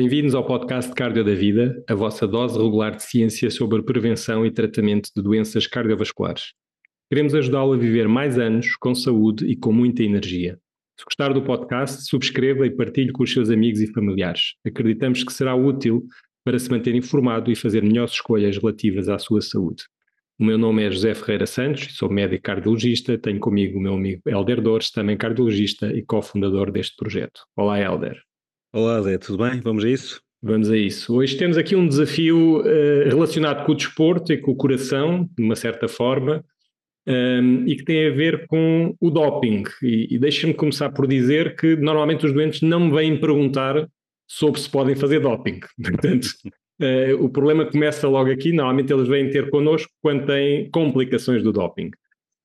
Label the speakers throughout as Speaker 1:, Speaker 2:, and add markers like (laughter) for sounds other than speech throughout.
Speaker 1: Bem-vindos ao podcast Cardio da Vida, a vossa dose regular de ciência sobre prevenção e tratamento de doenças cardiovasculares. Queremos ajudá-lo a viver mais anos com saúde e com muita energia. Se gostar do podcast, subscreva e partilhe com os seus amigos e familiares. Acreditamos que será útil para se manter informado e fazer melhores escolhas relativas à sua saúde. O meu nome é José Ferreira Santos, sou médico cardiologista, tenho comigo o meu amigo Helder Dores, também cardiologista e cofundador deste projeto. Olá, Helder.
Speaker 2: Olá, Zé, tudo bem? Vamos a isso?
Speaker 1: Vamos a isso. Hoje temos aqui um desafio uh, relacionado com o desporto e com o coração, de uma certa forma, um, ehm, e que tem a ver com o doping. E, e deixa-me começar por dizer que normalmente os doentes não me vêm perguntar sobre se podem fazer doping. (laughs) Portanto, uh, o problema começa logo aqui. Normalmente eles vêm ter connosco quando têm complicações do doping.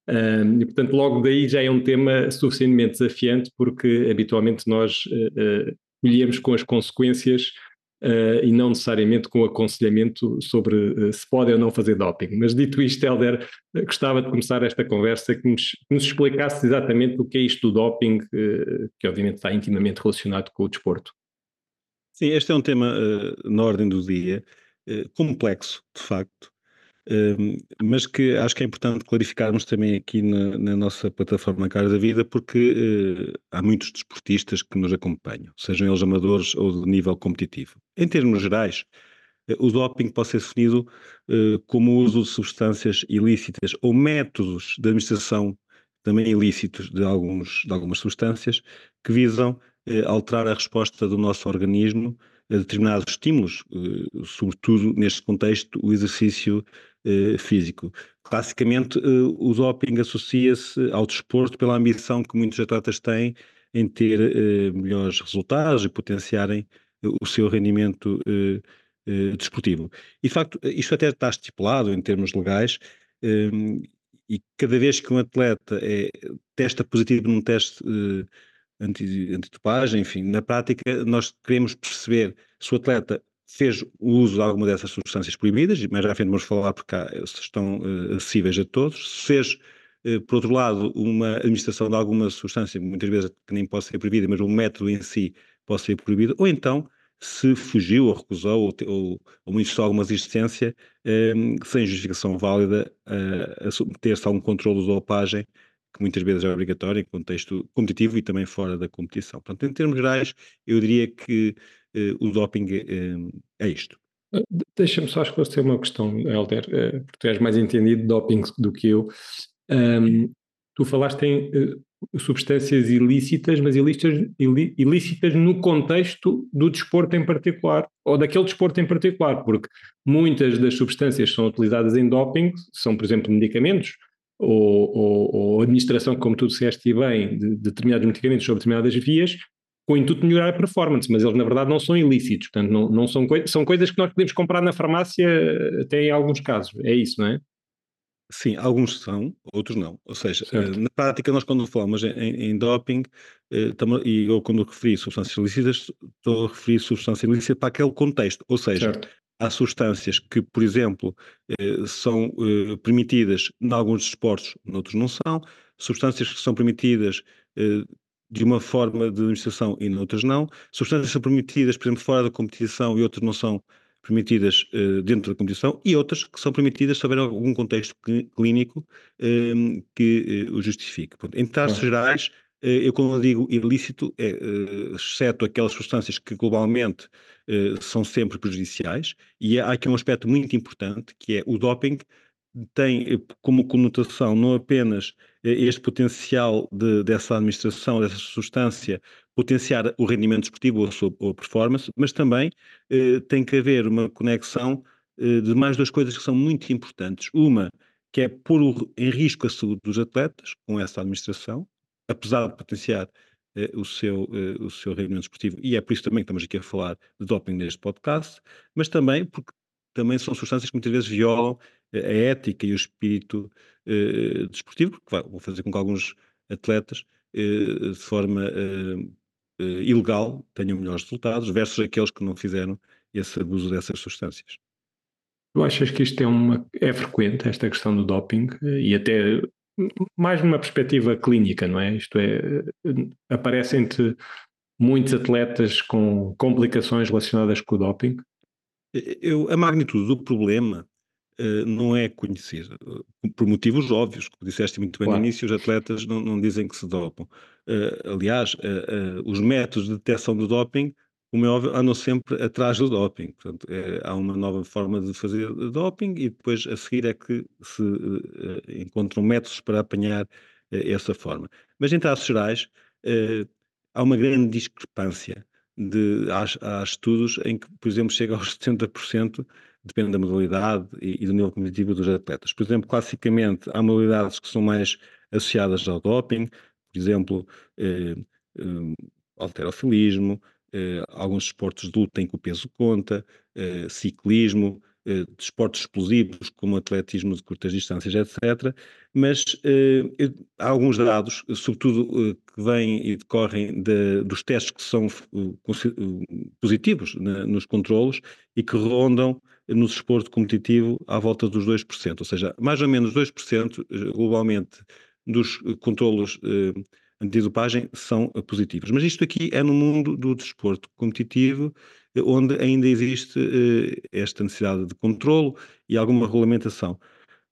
Speaker 1: Um, ehm, e, portanto, logo daí já é um tema suficientemente desafiante, porque habitualmente nós uh, uh, colhemos com as consequências uh, e não necessariamente com o aconselhamento sobre uh, se pode ou não fazer doping. Mas dito isto, Helder, gostava de começar esta conversa que nos, que nos explicasse exatamente o que é isto do doping, uh, que obviamente está intimamente relacionado com o desporto.
Speaker 2: Sim, este é um tema na ordem do dia, complexo, de facto, mas que acho que é importante clarificarmos também aqui na, na nossa plataforma Cara da Vida, porque uh, há muitos desportistas que nos acompanham, sejam eles amadores ou de nível competitivo. Em termos gerais, uh, o doping pode ser definido uh, como o uso de substâncias ilícitas ou métodos de administração também ilícitos de, alguns, de algumas substâncias que visam alterar a resposta do nosso organismo a determinados estímulos, sobretudo neste contexto, o exercício eh, físico. Classicamente, uh, o doping associa-se ao desporto pela ambição que muitos atletas têm em ter melhores resultados e potenciarem o seu rendimento desportivo. E, de facto, isto até está estipulado em termos legais, e cada vez que um atleta é, testa positivo num teste anti, antitopagem, enfim, na prática nós queremos perceber se o atleta fez o uso de alguma dessas substâncias proibidas, mas já vamos falar porque estão uh, acessíveis a todos. Se fez, uh, por outro lado, uma administração de alguma substância, muitas vezes que nem pode ser proibida, mas o método em si pode ser proibido, ou então se fugiu ou recusou ou, ou, ou manifestou alguma resistência ehm, sem justificação válida a submeter-se a um controle de dopagem que muitas vezes é obrigatório em contexto competitivo e também fora da competição. Portanto, em termos gerais, eu diria que eh, o doping eh, é isto.
Speaker 1: Eh, deixa-me só esclarecer uma questão, Helder, porque tu és mais entendido de doping do que eu. Um, tu falaste em uh, substâncias ilícitas, mas ilícitas, ilícitas no contexto do desporto em particular, ou daquele desporto em particular, porque muitas das substâncias que são utilizadas em doping são, por exemplo, medicamentos, ou, ou, ou administração, como tu disseste bem, de, de determinados medicamentos sobre determinadas vias, com o intuito de melhorar a performance, mas eles na verdade não são ilícitos, portanto não, não são, coi são coisas que nós podemos comprar na farmácia até em alguns casos, é isso, não é?
Speaker 2: Sim, alguns são, outros não. Ou seja, certo. na prática nós quando falamos em, em doping, eh, e eu quando referi substâncias ilícitas, estou a referir substância ilícita para aquele contexto, ou seja, certo. Há substâncias que, por exemplo, eh, são eh, permitidas em alguns desportos, noutros não são, substâncias que são permitidas de uma forma de administração e noutras não. Substâncias são permitidas, por exemplo, fora da competição e outras não são permitidas dentro da competição e outras que são permitidas se houver algum contexto clínico que o justifique. Em traços gerais, eh, eu quando digo ilícito, é, exceto aquelas substâncias que globalmente são sempre prejudiciais, e há aqui um aspecto muito importante que é o doping tem eh, como conotação não apenas eh, este potencial de, dessa administração, dessa substância, potenciar o rendimento desportivo ou a, sua, ou a performance, mas também eh, tem que haver uma conexão eh, de mais duas coisas que são muito importantes. Uma, que é pôr em risco a saúde dos atletas com essa administração, apesar de potenciar eh, o, seu, eh, o seu rendimento desportivo, e é por isso também que estamos aqui a falar de doping neste podcast, mas também porque também são substâncias que muitas vezes violam a ética e o espírito uh, desportivo, porque vai, vão fazer com que alguns atletas, uh, de forma uh, ilegal, tenham melhores resultados, versus aqueles que não fizeram esse abuso dessas substâncias.
Speaker 1: Tu achas que isto é, uma, é frequente, esta questão do doping, e até mais numa perspectiva clínica, não é? Isto é, aparece entre muitos atletas com complicações relacionadas com o doping?
Speaker 2: Eu, a magnitude do problema uh, não é conhecida, uh, por motivos óbvios, como disseste muito bem claro. no início, os atletas não, não, dizem que se dopam. Uh, aliás, os métodos de detecção do doping, como é óbvio, andam sempre atrás do doping. Portanto, é, há uma nova forma de fazer doping e depois a seguir é que se encontram métodos para apanhar essa forma. Mas em traços gerais, há uma grande discrepância de, há, há, estudos em que, por exemplo, chega aos 70%, depende da modalidade e, e, do nível competitivo dos atletas. Por exemplo, classicamente, há modalidades que são mais associadas ao doping, por exemplo, eh, eh, alterofilismo, alguns esportes de luta em que o peso conta, eh, ciclismo, eh, desportos explosivos, como atletismo de curtas distâncias, etc. Mas eh, há alguns dados, sobretudo eh, que vêm e decorrem de, dos testes que são positivos né, nos controlos e que rondam no desporto competitivo à volta dos 2%, ou seja, mais ou menos 2% globalmente dos controlos antidopagem são positivos. Mas isto aqui é no mundo do desporto competitivo onde ainda existe uh, esta necessidade de controlo e alguma regulamentação.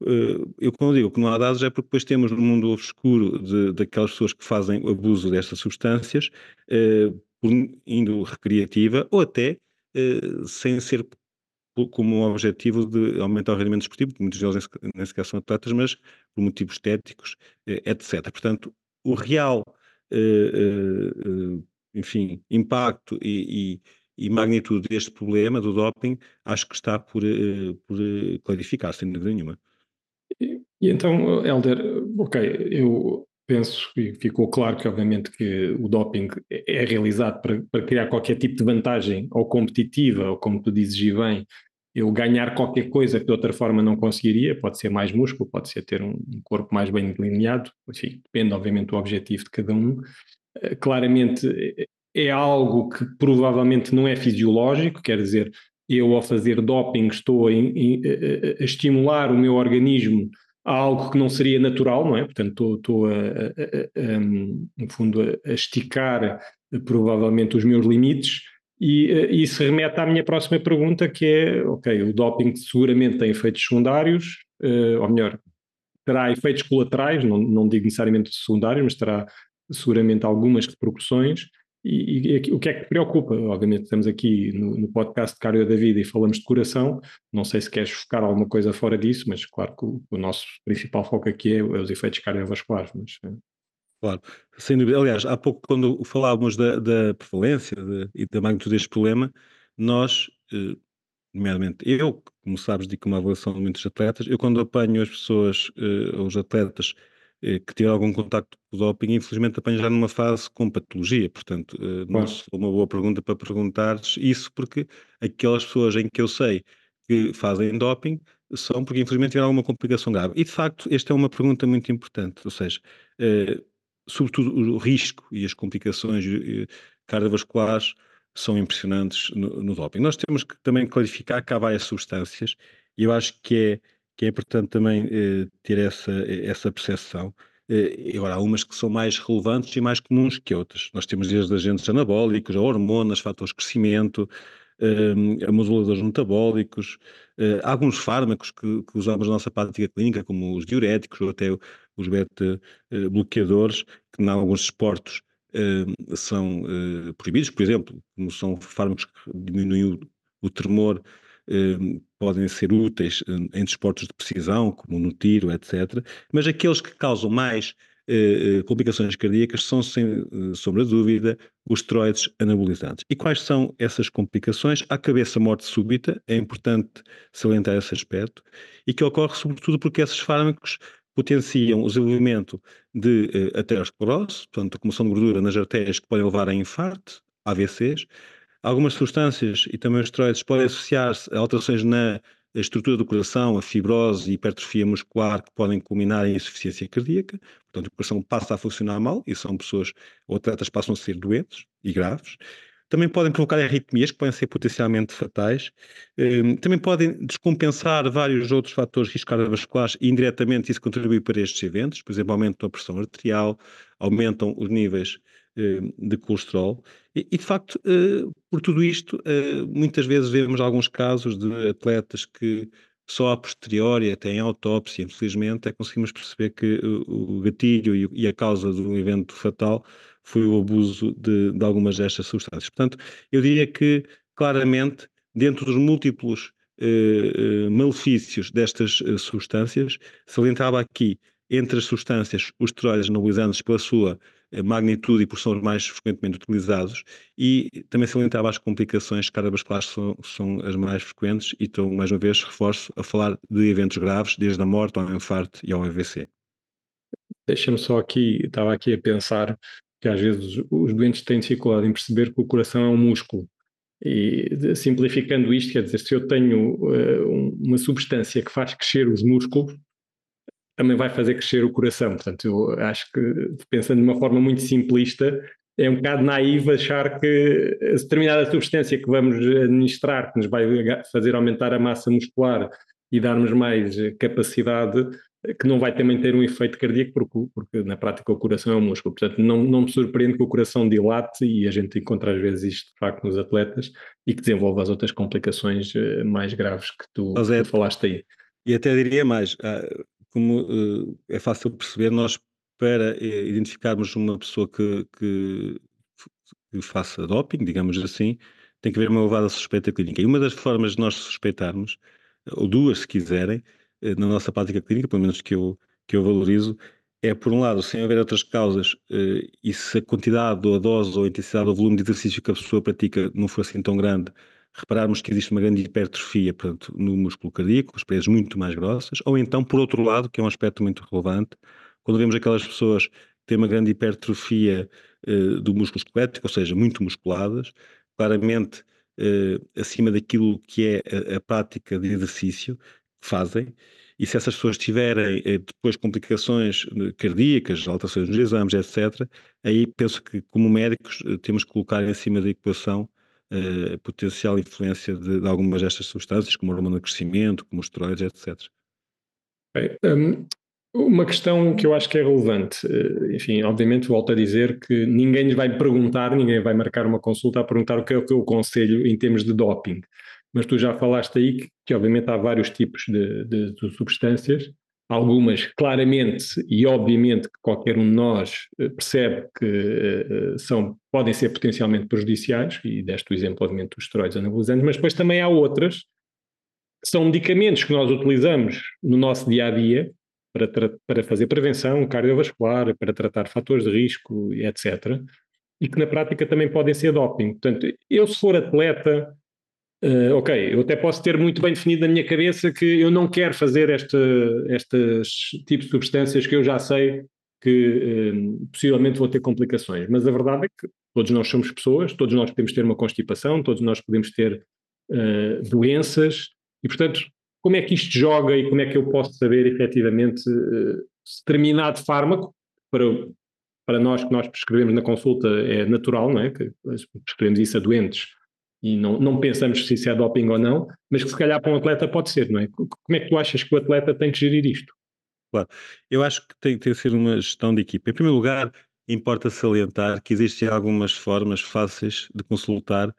Speaker 2: Uh, eu, quando digo que não há dados, é porque depois temos no mundo obscuro daquelas pessoas que fazem abuso destas substâncias, uh, por indo recreativa ou até sem ser como um objetivo de aumentar o rendimento desportivo, muitos deles nem sequer são atletas, mas por motivos estéticos, etc. Portanto, o real, enfim, impacto e, e e magnitude deste problema do doping, acho que está por, por clarificar, sem dúvida nenhuma.
Speaker 1: E, e, então, Helder, ok, eu penso e ficou claro que obviamente que o doping é realizado para, para criar qualquer tipo de vantagem ou competitiva, ou como tu dizes e bem, eu ganhar qualquer coisa que de outra forma não conseguiria, pode ser mais músculo, pode ser ter um, corpo mais bem delineado, enfim, depende obviamente do objetivo de cada um. Uh, claramente é algo que provavelmente não é fisiológico, quer dizer, eu ao fazer doping estou a, a, a estimular o meu organismo a algo que não seria natural, não é? Portanto, estou, estou a, a, no fundo, a, esticar provavelmente os meus limites e isso remete à minha próxima pergunta que é, ok, o doping seguramente tem efeitos secundários, uh, ou melhor, terá efeitos colaterais, não, não digo necessariamente secundários, mas terá seguramente algumas repercussões, e, e, o que é que preocupa? Obviamente, estamos aqui no, no podcast de Cardio da Vida e falamos de coração. Não sei se queres focar alguma coisa fora disso, mas claro que o, o nosso principal foco aqui é, é os efeitos cardiovasculares. Mas, é.
Speaker 2: Claro, sem dúvida. Aliás, há pouco, quando falávamos da, da prevalência de, e da magnitude deste problema, nós, eh, nomeadamente eu, como sabes, digo uma avaliação de muitos atletas, eu quando apanho as pessoas, eh, os atletas eh, que tiver algum contacto com o doping, infelizmente apanha já numa fase com patologia, portanto, eh, não claro. uma boa pergunta para perguntares isso, porque aquelas pessoas em que eu sei que fazem doping são porque infelizmente tiveram alguma complicação grave. E de facto, esta é uma pergunta muito importante, ou seja, eh, sobretudo o risco e as complicações eh, cardiovasculares são impressionantes no, no, doping. Nós temos que também clarificar que há várias substâncias e eu acho que é que é importante também eh, ter essa, essa percepção. Eh, agora, há umas que são mais relevantes e mais comuns que outras. Nós temos desde agentes anabólicos, hormonas, fatores de crescimento, eh, moduladores metabólicos, eh, alguns fármacos que, que, usamos na nossa prática clínica, como os diuréticos ou até os beta-bloqueadores, que em alguns esportes eh, são eh, proibidos, por exemplo, como são fármacos que diminuem o, o tremor podem ser úteis em desportos de precisão, como no tiro, etc. Mas aqueles que causam mais eh, eh, complicações cardíacas são, sem eh, sombra de dúvida, os esteroides anabolizantes. E quais são essas complicações? A cabeça morte súbita, é importante salientar esse aspecto, e que ocorre sobretudo porque esses fármacos potenciam o desenvolvimento de uh, aterosclerose, portanto, acumulação de gordura nas artérias que podem levar a infarto, AVCs, Algumas substâncias e também os esteroides podem associar-se a alterações na estrutura do coração, a fibrose e hipertrofia muscular que podem culminar em insuficiência cardíaca. Portanto, o coração passa a funcionar mal e são pessoas ou atletas passam a ser doentes e graves. Também podem provocar arritmias que podem ser potencialmente fatais. Hum, também podem descompensar vários outros fatores de risco cardiovasculares e indiretamente isso contribui para estes eventos. Por exemplo, aumentam a pressão arterial, aumentam os níveis de colesterol. E, de facto, por tudo isto, muitas vezes vemos alguns casos de atletas que só a posteriori, até em autópsia, infelizmente, é conseguimos perceber que o gatilho e, a causa do evento fatal foi o abuso de, de algumas destas substâncias. Portanto, eu diria que, claramente, dentro dos múltiplos eh, eh, malefícios destas eh, substâncias, salientava aqui, entre as substâncias, os esteroides anabolizantes pela sua magnitude e por são os mais frequentemente utilizados, e também salientava as complicações cardiovasculares são, são as mais frequentes, e estou, mais uma vez, reforço, a falar de eventos graves, desde a morte ao infarto e ao AVC.
Speaker 1: Deixa-me só aqui, estava aqui a pensar que às vezes os doentes têm dificuldade em perceber que o coração é um músculo. E simplificando isto, quer dizer, se eu tenho uh, uma substância que faz crescer os músculos, também vai fazer crescer o coração. Portanto, eu acho que, pensando de uma forma muito simplista, é um bocado naivo achar que a determinada substância que vamos administrar, que nos vai fazer aumentar a massa muscular e darmos mais capacidade, que não vai também ter um efeito cardíaco, porque, porque na prática o coração é um músculo. Portanto, não, não me surpreende que o coração dilate, e a gente encontra às vezes isto de facto nos atletas, e que desenvolva as outras complicações eh, mais graves que tu, é, que tu falaste aí.
Speaker 2: E até diria mais, ah, como uh, é fácil perceber, nós para uh, identificarmos uma pessoa que, que, que, faça doping, digamos assim, tem que haver uma elevada suspeita clínica. E uma das formas de nós suspeitarmos, ou duas se quiserem, na nossa prática clínica, pelo menos que eu, que eu valorizo, é, por um lado, sem haver outras causas, e se a quantidade, ou a dose, ou a intensidade, ou o volume de exercício que a pessoa pratica não for assim tão grande, repararmos que existe uma grande hipertrofia portanto, no músculo cardíaco, as paredes muito mais grossas, ou então, por outro lado, que é um aspecto muito relevante, quando vemos aquelas pessoas que têm uma grande hipertrofia uh, do músculo esquelético, ou seja, muito musculadas, claramente uh, acima daquilo que é a, a, prática de exercício fazem, e se essas pessoas tiverem uh, depois complicações cardíacas, alterações nos exames, etc., aí penso que, como médicos, temos que colocar em cima da equação uh, potencial influência de, de, algumas destas substâncias, como o hormônio de crescimento, como os esteroides, etc.
Speaker 1: Bem, um, uma questão que eu acho que é relevante, enfim, obviamente volto a dizer que ninguém lhe vai perguntar, ninguém vai marcar uma consulta a perguntar o que é o que eu aconselho em termos de doping. Mas tu já falaste aí que, que obviamente há vários tipos de, de, de substâncias algumas claramente e obviamente que qualquer um de nós eh, percebe que uh, são, podem ser potencialmente prejudiciais, e deste o exemplo, obviamente, dos esteroides anabolizantes, mas depois também há outras que são medicamentos que nós utilizamos no nosso dia a dia para, para fazer prevenção cardiovascular, para tratar fatores de risco, etc. E que na prática também podem ser doping. Portanto, eu se for atleta, Uh, ok, eu até posso ter muito bem definido na minha cabeça que eu não quero fazer este, estes tipos de substâncias que eu já sei que uh, possivelmente vou ter complicações. Mas a verdade é que todos nós somos pessoas, todos nós podemos ter uma constipação, todos nós podemos ter uh, doenças, e portanto, como é que isto joga e como é que eu posso saber efetivamente se determinado fármaco, para, para nós que nós prescrevemos na consulta é natural, não é? Que prescrevemos isso a doentes e não, não pensamos se isso é doping ou não, mas que se calhar para um atleta pode ser, não é? Como é que tu achas que o atleta tem que gerir isto?
Speaker 2: Claro, eu acho que tem, tem que ser uma gestão de equipa. Em primeiro lugar, importa salientar que existem algumas formas fáceis de consultar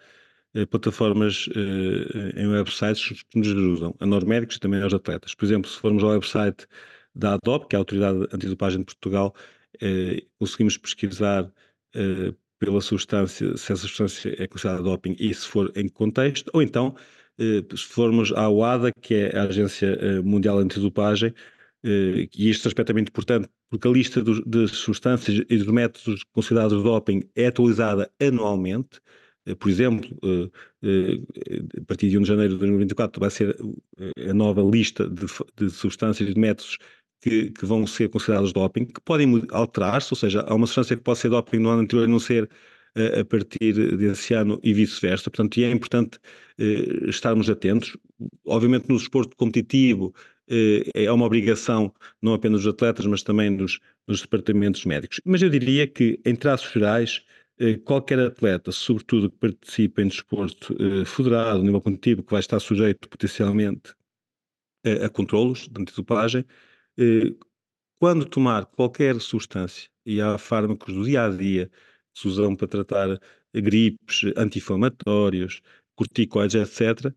Speaker 2: eh, plataformas eh, em websites que nos ajudam, a nós médicos e também aos atletas. Por exemplo, se formos ao website da ADOP, que é a Autoridade Antidopagem de Portugal, eh, conseguimos pesquisar eh, pela substância, se essa substância é considerada doping e se for em contexto, ou então, eh, se formos à UADA, que é a Agência eh, Mundial Antidopagem, eh, e este aspecto é muito importante, porque a lista de substâncias e de métodos considerados doping é atualizada anualmente. Por exemplo, a partir de 1 de janeiro de 2024 vai ser a nova lista de, de substâncias e de métodos que, que, vão ser considerados doping, que podem alterar-se, ou seja, há uma substância que pode ser doping no ano anterior e não ser uh, a partir desse ano e vice-versa. Portanto, é importante uh, estarmos atentos. Obviamente, no desporto competitivo uh, é uma obrigação não apenas dos atletas, mas também dos, dos departamentos médicos. Mas eu diria que, em traços gerais, qualquer atleta, sobretudo que participe em desporto federado, nível competitivo, que vai estar sujeito potencialmente a, a controlos de antidopagem, eh, quando tomar qualquer substância, e há fármacos do dia a dia se usam para tratar gripes, anti-inflamatórios, corticoides, etc.,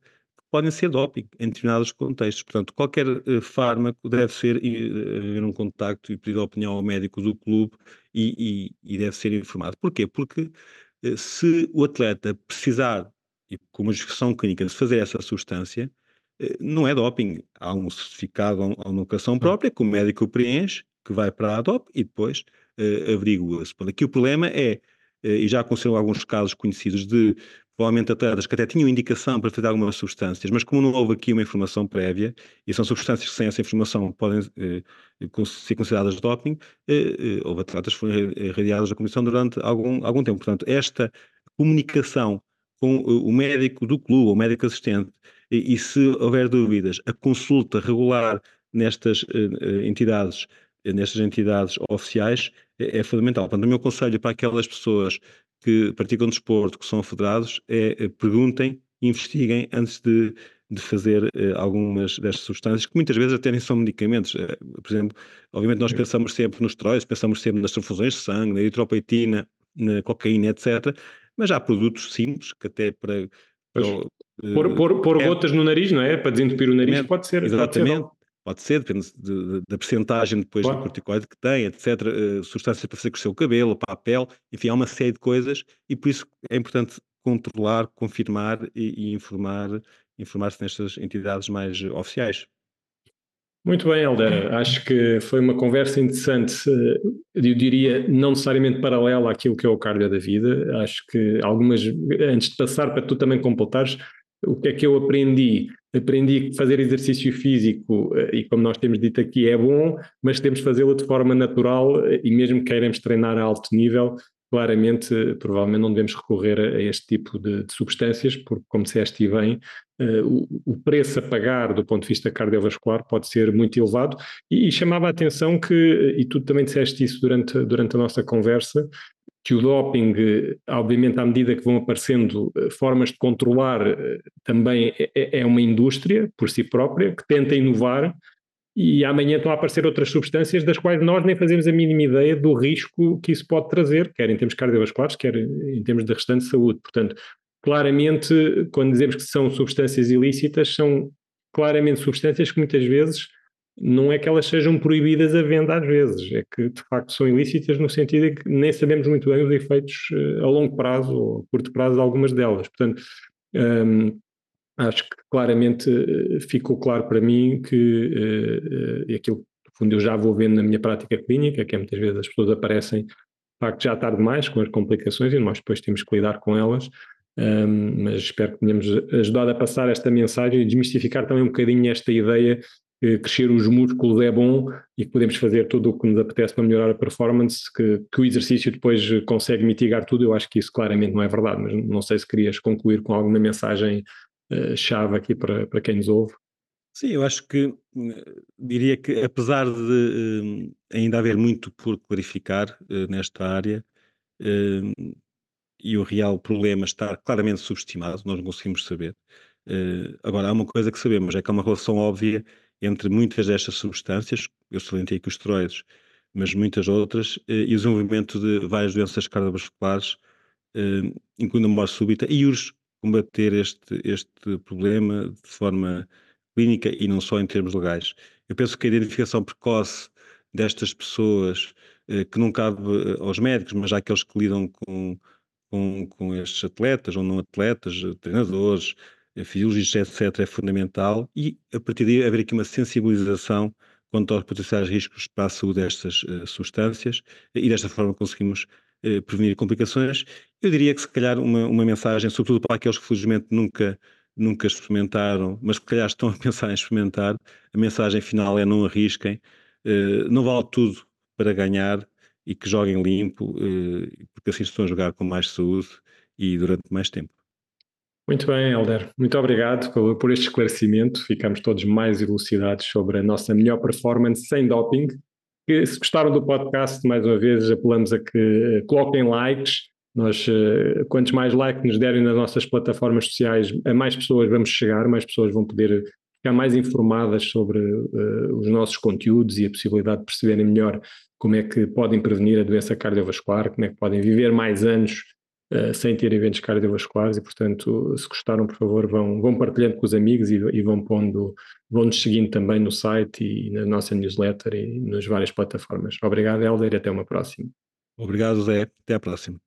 Speaker 2: podem ser doping em determinados contextos. Portanto, qualquer uh, fármaco deve ser uh, haver um contacto e pedir a opinião ao médico do clube e, e, e deve ser informado. Porquê? Porque se o atleta precisar, e com uma justificação clínica, de fazer essa substância, não é doping. Há um certificado, há uma locação própria que o médico preenche, que vai para a DOP e depois averigua-se. Aqui o problema é, e já aconteceram alguns casos conhecidos de provavelmente atletas que até tinham indicação para fazer algumas substâncias, mas como não houve aqui uma informação prévia, e são substâncias que sem essa informação podem eh, ser consideradas doping, eh, eh, houve atletas que foram irradiados da comissão durante algum, algum tempo. Portanto, esta comunicação com o médico do clube, o médico assistente, e, e se houver dúvidas, a consulta regular nestas eh, entidades nestas entidades oficiais é, é fundamental. Portanto, o meu conselho para aquelas pessoas que praticam desporto, que são federados, é, perguntem, investiguem antes de, de fazer eh, algumas destas substâncias, que muitas vezes até nem são medicamentos. Eh, por exemplo, obviamente nós pensamos sempre nos esteroides, pensamos sempre nas transfusões de sangue, na eritropoetina, na cocaína, etc. Mas há produtos simples que até para... para
Speaker 1: pôr, pôr, pôr é, gotas no nariz, não é? Para desentupir o nariz pode ser.
Speaker 2: Exatamente. Pode ser Pode ser, depende de, de, da percentagem depois claro. do corticoide que tem, etc. Uh, substâncias para fazer crescer o cabelo, para a pele, enfim, há uma série de coisas e por isso é importante controlar, confirmar e, e informar, informar-se nestas entidades mais oficiais.
Speaker 1: Muito bem, Helder. Acho que foi uma conversa interessante, eh, eu diria não necessariamente paralela àquilo que é o cardio da vida. Acho que algumas, antes de passar para tu também completares, o que é que eu aprendi? Aprendi que fazer exercício físico, eh, e como nós temos dito aqui, é bom, mas temos de fazê-lo de forma natural eh, e mesmo que queiramos treinar a alto nível, claramente, provavelmente não devemos recorrer a este tipo de, de substâncias, porque, como disseste e bem, uh, o, o, preço a pagar do ponto de vista cardiovascular pode ser muito elevado e, e chamava a atenção que, e tu também disseste isso durante, durante a nossa conversa, que o doping, obviamente, à medida que vão aparecendo eh, formas de controlar, eh, também é, é, é uma indústria por si própria que tenta inovar e amanhã estão a aparecer outras substâncias das quais nós nem fazemos a mínima ideia do risco que isso pode trazer, quer em termos cardiovasculares, quer em termos de restante saúde. Portanto, claramente, quando dizemos que são substâncias ilícitas, são claramente substâncias que muitas vezes não é que elas sejam proibidas a venda às vezes, é que de facto são ilícitas no sentido de que nem sabemos muito bem os efeitos uh, a longo prazo ou a curto prazo de algumas delas. Portanto, um, acho que claramente uh, ficou claro para mim que, uh, aquilo no fundo eu já vou vendo na minha prática clínica, que é muitas vezes as pessoas aparecem de facto já tarde demais com as complicações e nós depois temos que lidar com elas. Um, mas espero que tenhamos ajudado a passar esta mensagem e desmistificar também um bocadinho esta ideia crescer os músculos é bom e que podemos fazer tudo o que nos apetece para melhorar a performance, que, que, o exercício depois consegue mitigar tudo, eu acho que isso claramente não é verdade, mas não sei se querias concluir com alguma mensagem uh, chave aqui para, para quem nos ouve.
Speaker 2: Sim, eu acho que diria que apesar de uh, ainda haver muito por clarificar nesta área, e o real problema estar claramente subestimado, nós não conseguimos saber. agora, há uma coisa que sabemos, é que há uma relação óbvia entre muitas destas substâncias, eu salientei aqui os esteroides, mas muitas outras, eh, e o desenvolvimento de várias doenças cardiovasculares, eh, incluindo a morte súbita, e urge combater este, este problema de forma clínica e não só em termos legais. Eu penso que a identificação precoce destas pessoas, eh, que não cabe aos médicos, mas àqueles que lidam com, com, com estes atletas ou não atletas, treinadores, fisiologistas, etc., é fundamental e, a partir daí, haver aqui uma sensibilização quanto aos potenciais riscos para a saúde destas uh, substâncias e desta forma conseguimos uh, prevenir complicações. Eu diria que, se calhar, uma, uma mensagem, sobretudo para aqueles que, felizmente, nunca, nunca experimentaram, mas que, calhar, estão (laughs) a pensar em experimentar, a mensagem final é não arrisquem, não vale tudo para ganhar e que joguem limpo, porque assim estão a jogar com mais saúde e durante mais tempo.
Speaker 1: Muito bem, Helder. Muito obrigado por, este esclarecimento. Ficamos todos mais elucidados sobre a nossa melhor performance sem doping. E, se gostaram do podcast, mais uma vez apelamos a que eh, coloquem likes. Nós, uh, quantos mais likes nos derem nas nossas plataformas sociais, a mais pessoas vamos chegar, mais pessoas vão poder ficar mais informadas sobre uh, os nossos conteúdos e a possibilidade de perceberem melhor como é que podem prevenir a doença cardiovascular, como é que podem viver mais anos uh, sem ter eventos cardiovasculares e, portanto, se gostaram, por favor, vão, vão partilhando com os amigos e, e vão pondo, vão nos seguindo também no site e na nossa newsletter e nas várias plataformas. Obrigado, Helder, e até uma próxima.
Speaker 2: Obrigado, Zé. Até a próxima.